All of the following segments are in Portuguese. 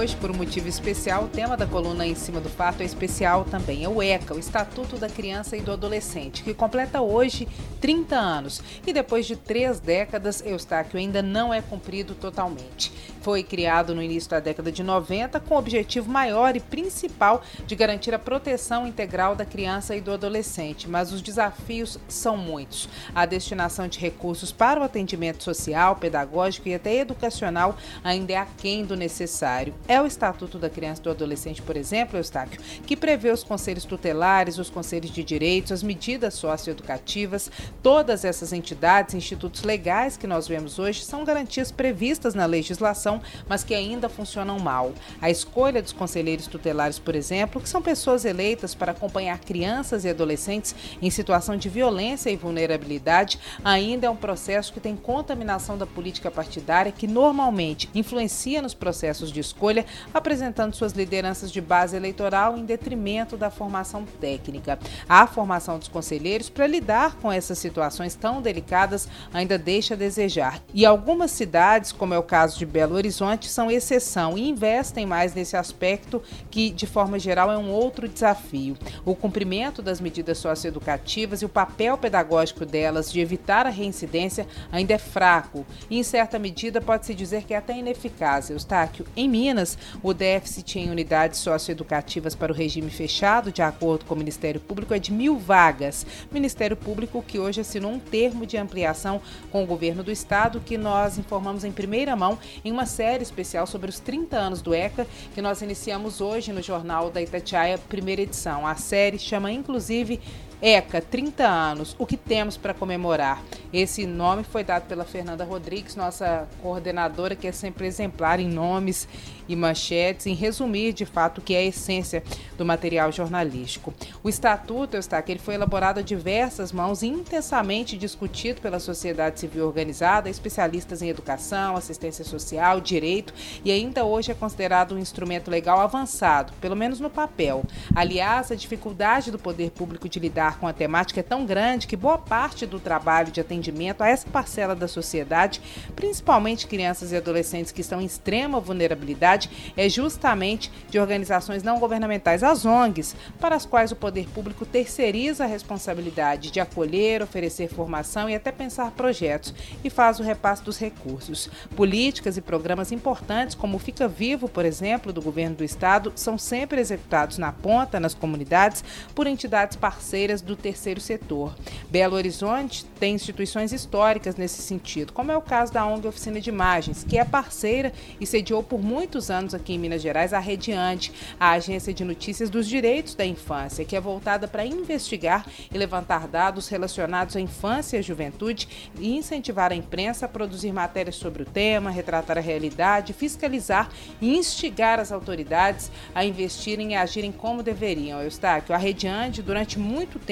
hoje, por um motivo especial, o tema da coluna em cima do fato é especial também. É o ECA, o Estatuto da Criança e do Adolescente, que completa hoje 30 anos. E depois de três décadas, Eustáquio ainda não é cumprido totalmente. Foi criado no início da década de 90 com o objetivo maior e principal de garantir a proteção integral da criança e do adolescente, mas os desafios são muitos. A destinação de recursos para o atendimento social, pedagógico e até educacional ainda é aquém do necessário. É o Estatuto da Criança e do Adolescente, por exemplo, Eustáquio, que prevê os conselhos tutelares, os conselhos de direitos, as medidas socioeducativas, todas essas entidades, institutos legais que nós vemos hoje são garantias previstas na legislação, mas que ainda funcionam mal. A escolha dos conselheiros tutelares, por exemplo, que são pessoas eleitas para acompanhar crianças e adolescentes em situação de violência e vulnerabilidade, ainda é um processo que tem contaminação da política partidária que normalmente influencia nos processos de escolha apresentando suas lideranças de base eleitoral em detrimento da formação técnica. A formação dos conselheiros para lidar com essas situações tão delicadas ainda deixa a desejar. E algumas cidades, como é o caso de Belo Horizonte, são exceção e investem mais nesse aspecto que, de forma geral, é um outro desafio. O cumprimento das medidas socioeducativas e o papel pedagógico delas de evitar a reincidência ainda é fraco e, em certa medida, pode-se dizer que é até ineficaz. Eustáquio, em Minas, o déficit em unidades socioeducativas para o regime fechado, de acordo com o Ministério Público, é de mil vagas. Ministério Público que hoje assinou um termo de ampliação com o governo do estado, que nós informamos em primeira mão em uma série especial sobre os 30 anos do ECA, que nós iniciamos hoje no Jornal da Itatiaia, primeira edição. A série chama inclusive ECA, 30 anos, o que temos para comemorar? Esse nome foi dado pela Fernanda Rodrigues, nossa coordenadora, que é sempre exemplar em nomes e manchetes, em resumir de fato o que é a essência do material jornalístico. O Estatuto, que ele foi elaborado a diversas mãos e intensamente discutido pela sociedade civil organizada, especialistas em educação, assistência social, direito, e ainda hoje é considerado um instrumento legal avançado, pelo menos no papel. Aliás, a dificuldade do poder público de lidar com a temática é tão grande que boa parte do trabalho de atendimento a essa parcela da sociedade, principalmente crianças e adolescentes que estão em extrema vulnerabilidade, é justamente de organizações não governamentais, as ONGs, para as quais o poder público terceiriza a responsabilidade de acolher, oferecer formação e até pensar projetos e faz o repasse dos recursos. Políticas e programas importantes, como Fica Vivo, por exemplo, do governo do estado, são sempre executados na ponta, nas comunidades, por entidades parceiras do terceiro setor. Belo Horizonte tem instituições históricas nesse sentido, como é o caso da ONG Oficina de Imagens, que é parceira e sediou por muitos anos aqui em Minas Gerais a Rediante, a agência de notícias dos direitos da infância, que é voltada para investigar e levantar dados relacionados à infância e à juventude e incentivar a imprensa a produzir matérias sobre o tema, retratar a realidade, fiscalizar e instigar as autoridades a investirem e agirem como deveriam. Eustáquio, a Rediante, durante muito tempo,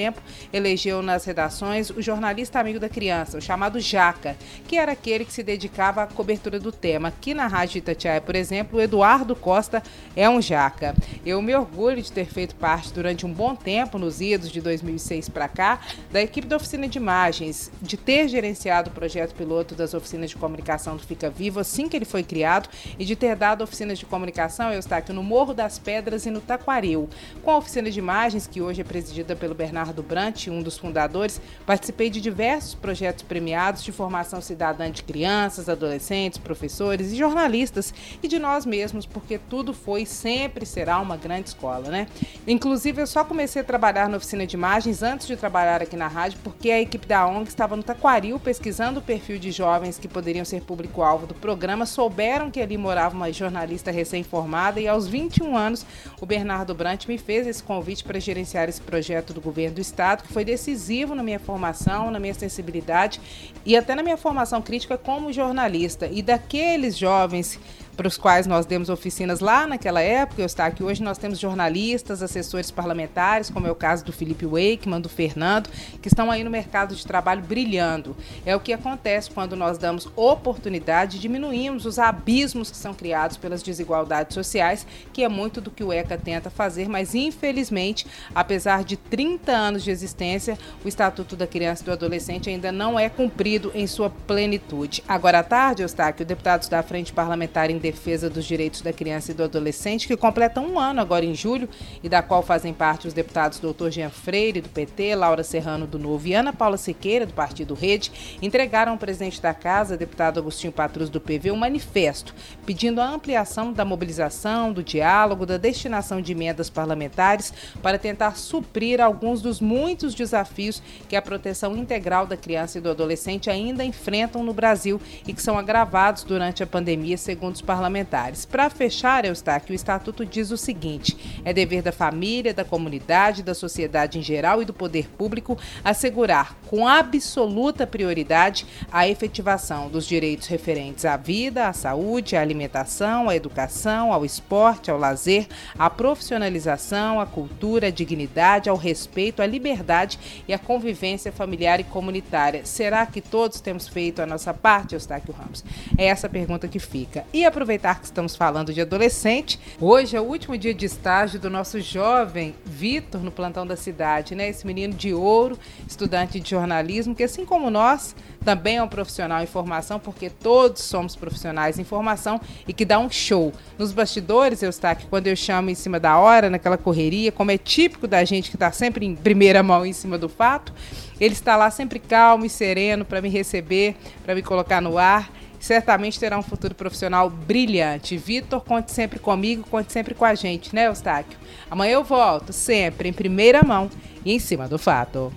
elegeu nas redações o jornalista amigo da criança, o chamado Jaca, que era aquele que se dedicava à cobertura do tema. Aqui na Rádio Itatiaia, por exemplo, Eduardo Costa é um jaca. Eu me orgulho de ter feito parte durante um bom tempo, nos idos de 2006 para cá, da equipe da oficina de imagens, de ter gerenciado o projeto piloto das oficinas de comunicação do Fica Vivo assim que ele foi criado e de ter dado oficinas de comunicação, eu estou aqui no Morro das Pedras e no Taquaril. Com a oficina de imagens, que hoje é presidida pelo Bernardo Brant, um dos fundadores, participei de diversos projetos premiados de formação cidadã de crianças, adolescentes, professores e jornalistas e de nós mesmos mesmos, porque tudo foi e sempre será uma grande escola, né? Inclusive, eu só comecei a trabalhar na oficina de imagens antes de trabalhar aqui na rádio, porque a equipe da ONG estava no Taquaril pesquisando o perfil de jovens que poderiam ser público-alvo do programa, souberam que ali morava uma jornalista recém-formada e aos 21 anos o Bernardo Brant me fez esse convite para gerenciar esse projeto do governo do estado, que foi decisivo na minha formação, na minha sensibilidade e até na minha formação crítica como jornalista. E daqueles jovens para os quais nós demos oficinas lá naquela época, Eustáquio. Hoje nós temos jornalistas, assessores parlamentares, como é o caso do Felipe Wakeman, do Fernando, que estão aí no mercado de trabalho brilhando. É o que acontece quando nós damos oportunidade, diminuímos os abismos que são criados pelas desigualdades sociais, que é muito do que o ECA tenta fazer, mas infelizmente, apesar de 30 anos de existência, o Estatuto da Criança e do Adolescente ainda não é cumprido em sua plenitude. Agora à tarde, Eustáquio, deputados da Frente Parlamentar em Defesa dos Direitos da Criança e do Adolescente, que completam um ano agora em julho, e da qual fazem parte os deputados Dr. Jean Freire, do PT, Laura Serrano, do Novo e Ana Paula Siqueira, do Partido Rede, entregaram ao presidente da Casa, deputado Agostinho Patrus, do PV, um manifesto pedindo a ampliação da mobilização, do diálogo, da destinação de emendas parlamentares para tentar suprir alguns dos muitos desafios que a proteção integral da criança e do adolescente ainda enfrentam no Brasil e que são agravados durante a pandemia, segundo os parlamentares. Para fechar, Eustáquio, o Estatuto diz o seguinte: é dever da família, da comunidade, da sociedade em geral e do poder público assegurar com absoluta prioridade a efetivação dos direitos referentes à vida, à saúde, à alimentação, à educação, ao esporte, ao lazer, à profissionalização, à cultura, à dignidade, ao respeito, à liberdade e à convivência familiar e comunitária. Será que todos temos feito a nossa parte, Eustáquio Ramos? É essa pergunta que fica. E aproveitar que estamos falando de adolescente, hoje é o último dia de estágio do nosso jovem Vitor no plantão da cidade, né? Esse menino de ouro, estudante de jornalismo, que assim como nós, também é um profissional em formação, porque todos somos profissionais em formação e que dá um show. Nos bastidores, Eustáquio, quando eu chamo em cima da hora, naquela correria, como é típico da gente que está sempre em primeira mão em cima do fato, ele está lá sempre calmo e sereno para me receber, para me colocar no ar certamente terá um futuro profissional brilhante. Vitor, conte sempre comigo, conte sempre com a gente, né, Eustáquio? Amanhã eu volto, sempre em primeira mão e em cima do fato.